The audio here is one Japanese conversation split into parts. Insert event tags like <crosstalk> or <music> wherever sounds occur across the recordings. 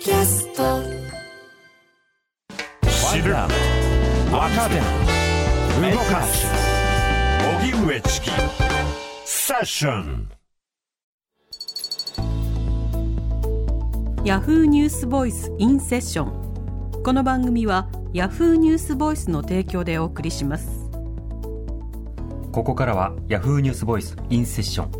キャスト。知る。若手動かす。荻上チキ。セッション。ヤフーニュースボイスインセッションこの番組はヤフーニュースボイスの提供でお送りします。ここからはヤフーニュースボイスインセッション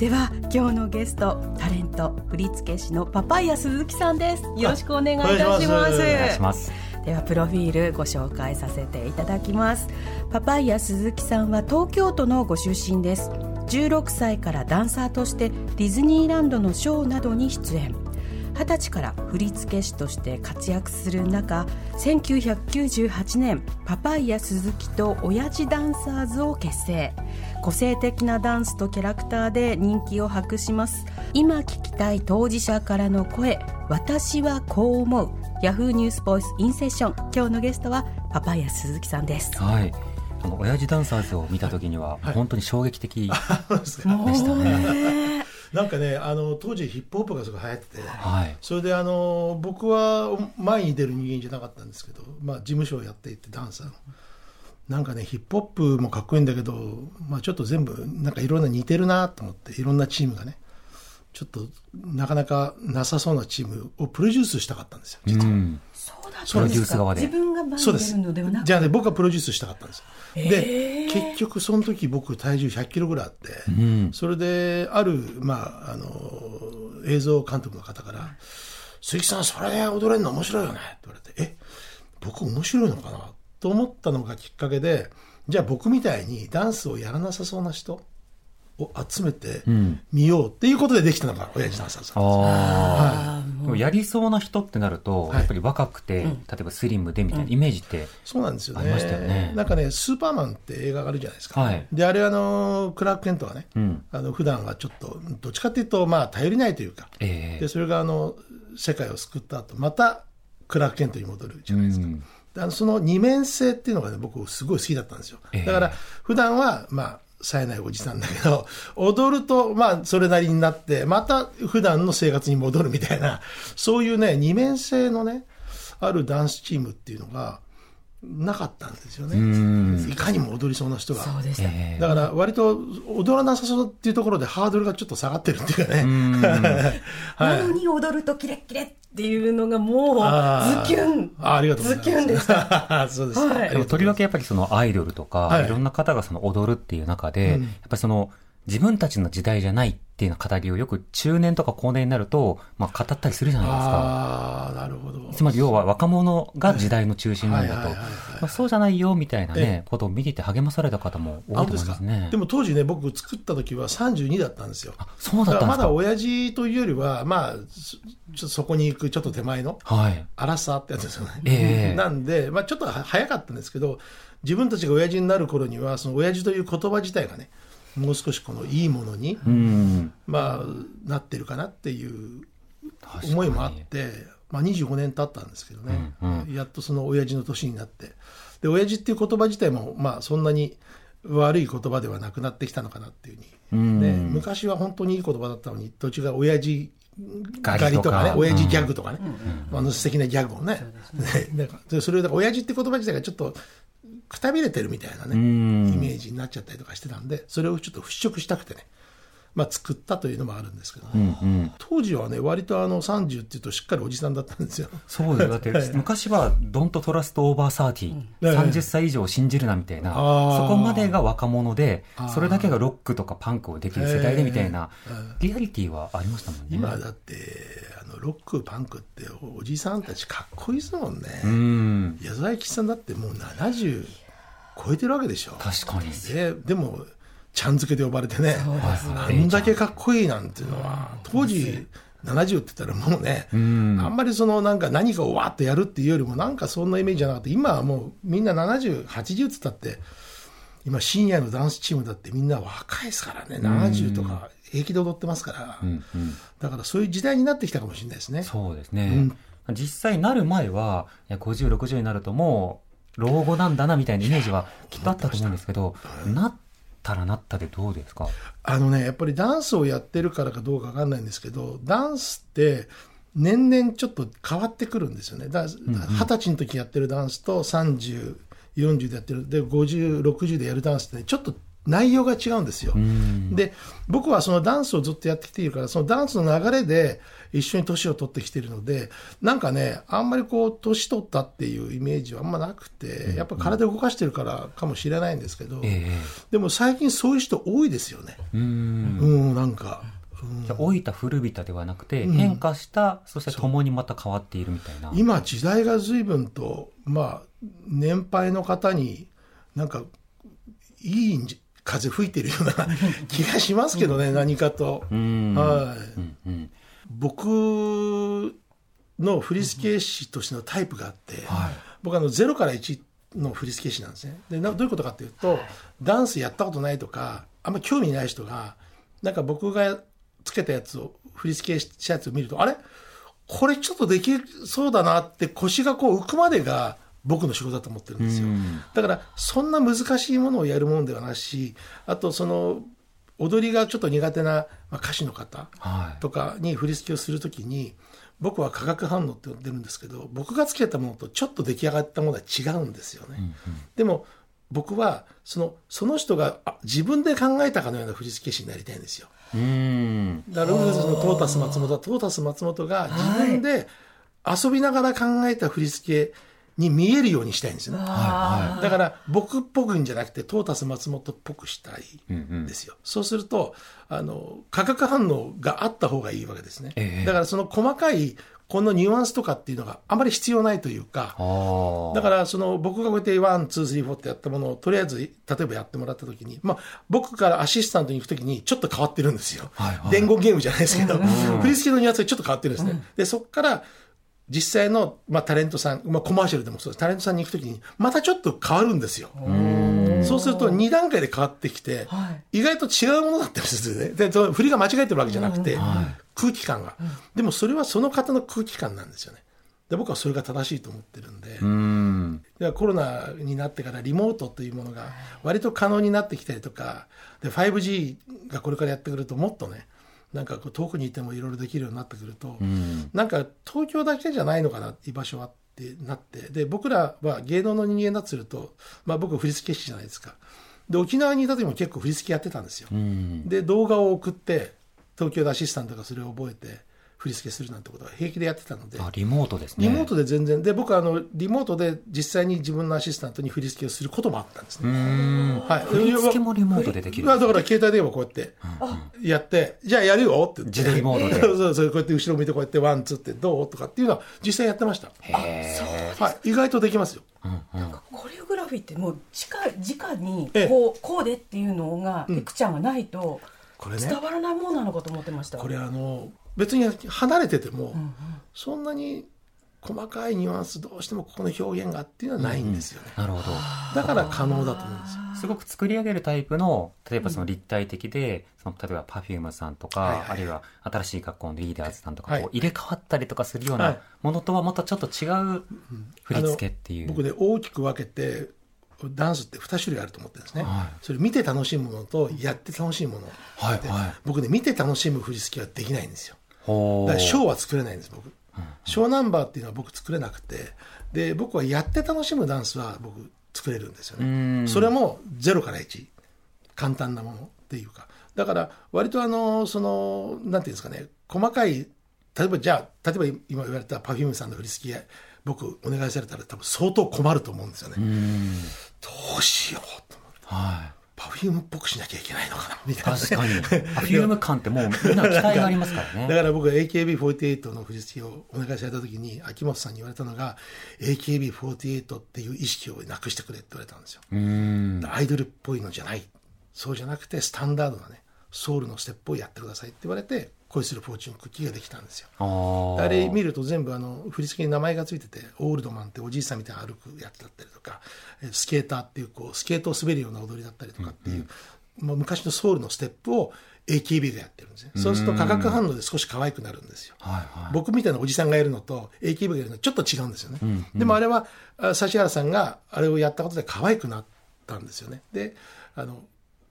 では今日のゲストタレント振付師のパパイヤ鈴木さんです。よろしくお願いいたします。お願いします。ではプロフィールご紹介させていただきます。パパイヤ鈴木さんは東京都のご出身です。16歳からダンサーとしてディズニーランドのショーなどに出演20歳から振付師として活躍する中1998年パパイヤ鈴木と親父ダンサーズを結成。個性的なダンスとキャラクターで人気を博します。今聞きたい当事者からの声私はこう思う。ヤフーニュースボイスインセッション。今日のゲストはパパイヤ鈴木さんです。はい。あの親父ダンサーズを見た時には本当に衝撃的でしたね、ねなんかねあの当時ヒップホップがすごい流行ってて、はい。それであの僕は前に出る人間じゃなかったんですけど、まあ、事務所をやっていてダンサーの。なんかねヒップホップもかっこいいんだけど、まあ、ちょっと全部なんかいろんな似てるなと思っていろんなチームがねちょっとなかなかなさそうなチームをプロデュースしたかったんですよ実は。うんそうだったんですか？プロデュース側で。自分が前に出そうでするのではなく？じゃあね僕はプロデュースしたかったんですで結局その時僕体重100キロぐらいあって、うん。それである、まあ、あの映像監督の方から「鈴木さんそれ踊れるの面白いよね」って言われて「え僕面白いのかな?」と思ったのがきっかけでじゃあ僕みたいにダンスをやらなさそうな人を集めてん。みようっていうことでできたのが親父ダンサーズあなんでもやりそうな人ってなると、はい。やっぱり若くて、例えばスリムでみたいなイメージって、そうなんですよね。ありましたよね。なんかね、スーパーマンって映画があるじゃないですか。はい。で、あれあの、クラーク・ケントがね、うん。あの普段はちょっと、どっちかっていうと、まあ、頼りないというか、ええ。で、それがあの、世界を救った後、また、クラーク・ケントに戻るじゃないですか。うん。であのその二面性っていうのがね、僕すごい好きだったんですよ。ええ。だから、普段は、まあ、冴えないおじさんだけど、<laughs> 踊ると、まあ、それなりになって、また普段の生活に戻るみたいな、そういうね、二面性のね、あるダンスチームっていうのが、なかったんですよんね。いかにも踊りそうな人が。そうでした、ええだから割と踊らなさそうっていうところでハードルがちょっと下がってるっていうかね。<laughs> はなのに踊るとキレッキレっていうのがもうズキュンあありがとうございます。ズキュンでした。<laughs> そうです。はいありがとりわけやっぱりそのアイドルとか、はいい、ろんな方がその踊るっていう中で、うんやっぱりその自分たちの時代じゃないっていう語りをよく中年とか高年になると、まあ語ったりするじゃないですか。ああ、なるほど。つまり要は若者が時代の中心なんだとそうじゃないよみたいなえね、ことを見ていて励まされた方も多いと思いますね。でも当時ね、僕作った時は32だったんですよ。そうだったんですか？まだ親父というよりは、まあ、そちょっとそこに行くちょっと手前の、はい。アラサーってやつですよね。ええなんで、まあちょっとは早かったんですけど、自分たちが親父になる頃には、その親父という言葉自体がね、もう少しこのいいものに、うん。まあ、なってるかなっていう思いもあって、まあ、25年経ったんですけどね、うんやっとその親父の年になって。で親父っていう言葉自体も、まあ、そんなに悪い言葉ではなくなってきたのかなっていうふうに、うん。ね、昔は本当にいい言葉だったのに途中が親父狩りとか狩りとかね。親父ギャうん。グとかね、あの素敵なギャグをね。ね。<laughs> なんかでそれだから親父って言葉自体がちょっとくたびれてるみたいなね、うん。イメージになっちゃったりとかしてたんでそれをちょっと払拭したくてね、まあ、作ったというのもあるんですけどね、うんうん。当時はね割とあの30っていうとしっかりおじさんだったんですよ。そうだって、昔は、ドントトラストオーバーサーティええ30歳以上を信じるなみたいな、そこまでが若者でそれだけがロックとかパンクをできる世代でみたいなええ、リアリティはありましたもんね。今だってあのロックパンクっておじさんたちかっこいいですもんね、うん。矢沢永吉さんだってもう70超えてるわけでしょ。確かに。ででもちゃん付けで呼ばれてね。あんだけかっこいいなんていうのは当時70って言ったらもうね、うん。あんまりそのなんか何かをわーっとやるっていうよりもなんかそんなイメージじゃなくて今はもうみんな70、80って言ったって今深夜のダンスチームだってみんな若いですからね。70とか平気で踊ってますから、うんうん。だからそういう時代になってきたかもしれないですね。そうですね。実際なる前は、いや50、60になるともう、老後なんだなみたいなイメージはきっとあったと思うんですけど、なったらなったでどうですか？あのね、やっぱりダンスをやってるからかどうかわかんないんですけど、ダンスって年々ちょっと変わってくるんですよね。だ二十歳の時やってるダンスと30、40でやってる、で、50、60でやるダンスってね、ちょっと内容が違うんですよ。で、僕はそのダンスをずっとやってきているから、そのダンスの流れで一緒に年を取ってきているので、なんかね、あんまりこう、年取ったっていうイメージはあんまなくて、やっぱ体動かしてるからかもしれないんですけど、ええでも最近そういう人多いですよね。うん。うん、なんか。じゃあ老いた古びたではなくて、変化した、そして共にまた変わっているみたいな。今、時代が随分と、まあ、年配の方に、なんか、いいんじ風吹いてるような気がしますけどね、何かと。うん。はい。うんうん。僕の振付師としてのタイプがあって、はい僕あの0から1の振付師なんですねでなどういうことかっていうと、ダンスやったことないとかあんまり興味ない人がなんか僕がつけたやつを振り付けしたやつを見るとあれ？これちょっとできそうだなって腰がこう浮くまでが僕の仕事だと思ってるんですよ。うん。だからそんな難しいものをやるもんではなしあとその踊りがちょっと苦手なまあ歌手の方はい。とかに振り付けをするときに僕は化学反応って呼んでるんですけど僕がつけたものとちょっと出来上がったものは違うんですよね、でも僕はそのその人があ自分で考えたかのような振り付け師になりたいんですよ。うん。だからウルフルズのトータス松本はトータス松本が自分で遊びながら考えた振り付けに見えるようにしたいんですよね、はだから僕っぽくんじゃなくてトータス松本っぽくしたいうんうん。んですよ、そうするとあの化学反応があった方がいいわけですね、ええ。だからその細かいこのニュアンスとかっていうのがあまり必要ないというかい。ああ。だからその僕がこうやって one, two, three, four ってやったものをとりあえず例えばやってもらったときに、まあ、僕からアシスタントに行くときにちょっと変わってるんですよ。はいはい。伝言ゲームじゃないですけど、振り付けのニュアンスがちょっと変わってるんですね。で、そこから実際の、まあ、タレントさん、まあ、コマーシャルでもそうです。タレントさんに行くときにまたちょっと変わるんですよ。そうすると2段階で変わってきて、意外と違うものだったりするんですよね。で、振りが間違えてるわけじゃなくて、空気感が。でもそれはその方の空気感なんですよね。で僕はそれが正しいと思ってるんで、うん。いやコロナになってからリモートというものが割と可能になってきたりとかで 5G がこれからやってくるともっとねなんかこう遠くにいてもいろいろできるようになってくると、なんか東京だけじゃないのかな居場所はってなってで僕らは芸能の人間だとすると、まあ、僕振付師じゃないですか。で沖縄にいた時も結構振り付けやってたんですよ、うん。で動画を送って東京でアシスタントがそれを覚えて振り付けするなんてことは平気でやってたのであ、リモートですね。リモートで全然、で、僕はあの、リモートで実際に自分のアシスタントに振り付けをすることもあったんですうね。ん。はい。振り付けもリモートでできる。だから携帯電話こうやってやって、じゃあやるよって言って。自撮りモードでそうそうそう、こうやって後ろ向いてこうやってワンツーってどうとかっていうのは実際やってました。へーはい。意外とできますよ。コレオグラフィーってもう直直にええこうこうでっていうのがペクちゃんがないとこれね伝わらないものなのかと思ってました。これあの、別に離れてても、そんなに細かいニュアンスどうしてもここの表現がっていうのはないんですよね。なるほど。だから可能だと思うんですよ。すごく作り上げるタイプの、例えばその立体的で、その例えば Perfume さんとか、はいはい。あるいは新しい学校のリーダーズさんとか、はいこう入れ替わったりとかするようはない。ものとはまたちょっと違う振り付けっていう。僕ね大きく分けてダンスって2種類あると思ってるんですね、はい。それ見て楽しむものとやって楽しいもの、ではいはい。僕ね見て楽しむ振り付けはできないんですよ。ほだからショーは作れないんです僕、ショーナンバーっていうのは僕作れなくて。で僕はやって楽しむダンスは僕作れるんですようん。ねそれも0から1簡単なものっていうか。だから割とあのそのなんていうんですかね。細かい例えばじゃあ例えば今言われた Perfume さんの振り付け僕お願いされたら多分相当困ると思うんですよね、うん。どうしようと思って。はい。 Perfume っぽくしなきゃいけないのかな <laughs> みたいなね、確かに。Perfume 感ってもうみんな期待がありますからね。<laughs> だから僕は AKB48 の振り付けをお願いされた時に秋元さんに言われたのが AKB48 っていう意識をなくしてくれって言われたんですよ、うん。アイドルっぽいのじゃないそうじゃなくてスタンダードなねソウルのステップをやってくださいって言われて恋するフォーチュンクッキーができたんですよ。あれ見ると全部あの振り付けに名前がついててオールドマンっておじいさんみたいな歩くやつだったりとかえースケーターっていうこうスケートを滑るような踊りだったりとかっていう、もう昔のソウルのステップを AKB がやってるんですねそうすると化学反応で少し可愛くなるんですよ。はいはい。僕みたいなおじさんがやるのと AKB がやるのはちょっと違うんですよね、でもあれはあ指原さんがあれをやったことで可愛くなったんですよね。であの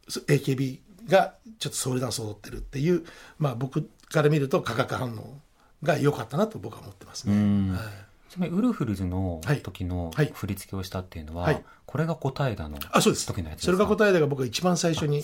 そ AKB がちょっとソウルダンスを踊ってるっていう、まあ、僕から見ると化学反応が良かったなと僕は思ってますね、ん。はい。ちなみにウルフルズのはい。時のはい。振り付けをしたっていうのは、はい。これが答えだのあそうです。時のやつですか？それが答えだが僕が一番最初に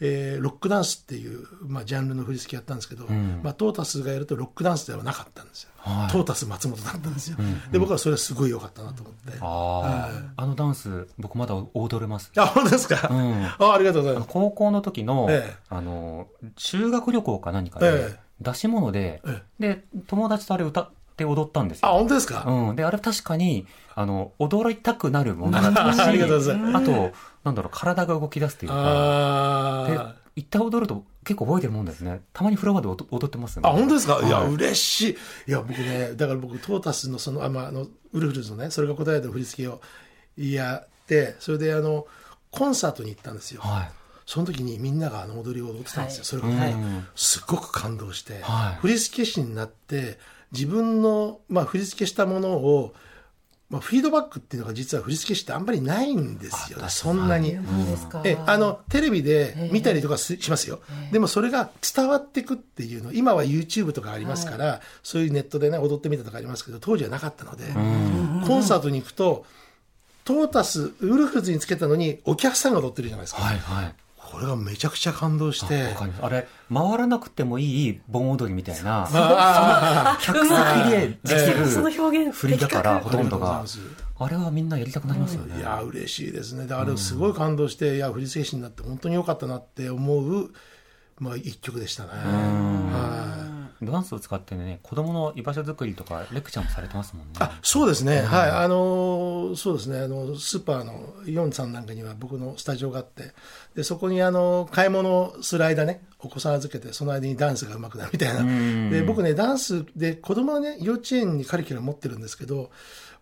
えーロックダンスっていう、まあ、ジャンルの振り付けやったんですけど、ん。まあ、トータスがやるとロックダンスではなかったんですよ、はい。トータス松本だったんですよ、で僕はそれはすごい良かったなと思って。ああ、あのダンス僕まだ踊れます。あ本当ですか、ん。あありがとうございます。高校の時の、ええ。あの修学旅行か何かで、ええ。出し物で、え。で友達とあれ歌って踊ったんですあよ本当ですか、うん、であれ確かにあの踊りたくなるものだったし <laughs> ありがとうございます。あとなんだろう体が動き出すというか。であ一回踊ると結構覚えてるもんですね。たまにフロアで踊踊ってますよね。あ本当ですか、い、やはい嬉しい。いや僕ねだから僕トータスのそのあ、まあ、あのウルフルズのねそれが答えた振り付けをやってそれであのコンサートに行ったんですよ、はい。その時にみんながあの踊りを踊ってたんですよ、はい。それがね、うん。すっごく感動して、はい。振付師になって自分の、まあ、振り付けしたものを、まあ、フィードバックっていうのが実は振り付け師ってあんまりないんですよね。そんなに。そうですか。えあのテレビで見たりとかすしますよ、でもそれが伝わっていくっていうの今は YouTube とかありますから、そういうネットでね踊ってみたとかありますけど当時はなかったので、コンサートに行くとトータスウルフルズにつけたのにお客さんが踊ってるじゃないですか、はいはいこれがめちゃくちゃ感動して。あれ回らなくてもいい盆踊りみたいな <laughs> あ客席でできるその表現振りだからほとんどが。あれはみんなやりたくなりますよね。いや嬉しいですね。であれすごい感動して、いや振り付け師になって本当に良かったなって思う、まあ、一曲でしたね。はいダンスを使ってね子供の居場所作りとかレクチャーもされてますもんね。あそうですね、はい。あのそうですね。あのスーパーのイオンさんなんかには僕のスタジオがあってでそこにあの買い物する間ねお子さん預けてその間にダンスが上手くなるみたいな。で僕ねダンスで子供はね幼稚園にカリキュラム持ってるんですけど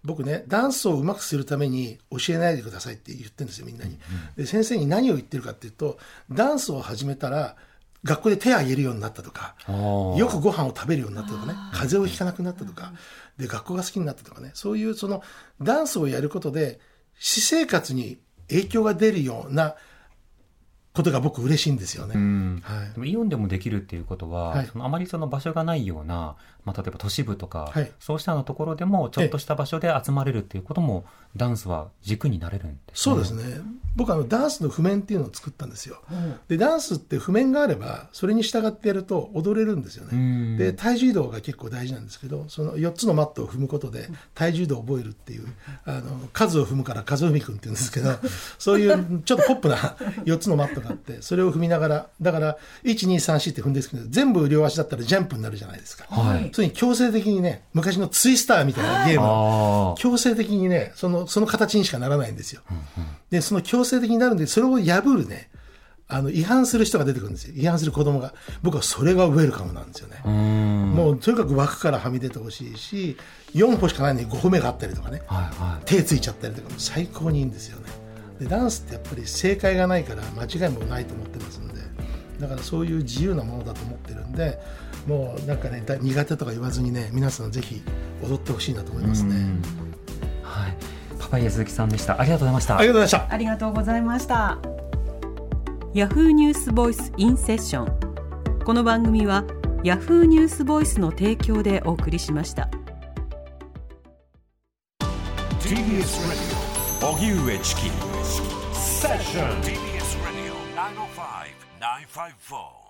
僕ねダンスを上手くするために教えないでくださいって言ってるんですよみんなに、で先生に何を言ってるかっていうとダンスを始めたら学校で手を挙げるようになったとかー。よくご飯を食べるようになったとかね風邪をひかなくなったとかで学校が好きになったとかねそういうそのダンスをやることで私生活に影響が出るようなことが僕嬉しいんですよね。うん。はい。でもイオンでもできるっていうことは、はい。そのあまりその場所がないような、まあ、例えば都市部とか、はいそうしたようなところでもちょっとした場所で集まれるっていうこともダンスは軸になれるんですそうですね。僕あのダンスの譜面っていうのを作ったんですよ。でダンスって譜面があればそれに従ってやると踊れるんですようね。んで体重移動が結構大事なんですけどその4つのマットを踏むことで体重移動を覚えるっていうあの数を踏むから数踏みくんって言うんですけど <laughs> そういうちょっとポップな4つのマットがあってそれを踏みながらだから1234って踏んでるんですけど全部両足だったらジャンプになるじゃないですか。はいそれに強制的にね昔のツイスターみたいなゲーム。強制的にねそのその形にしかならないんですよ。でその強制的になるんでそれを破るねあの違反する人が出てくるんですよ。違反する子供が。僕はそれがウェルカムなんですよね。あうん。もうとにかく枠からはみ出てほしいし4歩しかないのに5歩目があったりとかね。はいはい。手ついちゃったりとかも最高にいいんですよね。でダンスってやっぱり正解がないから間違いもないと思ってますんで。だからそういう自由なものだと思ってるんでもうなんかねだ苦手とか言わずにね皆さんぜひ踊ってほしいなと思いますね。うん。はい。パパイヤ鈴木さんでした。ありがとうございました。ありがとうございました。ありがとうございました。ヤフーニュースボイスインセッションこの番組はヤフーニュースボイスの提供でお送りしました。TBS Radio 荻上チキ。セッション TBS Radio 905 954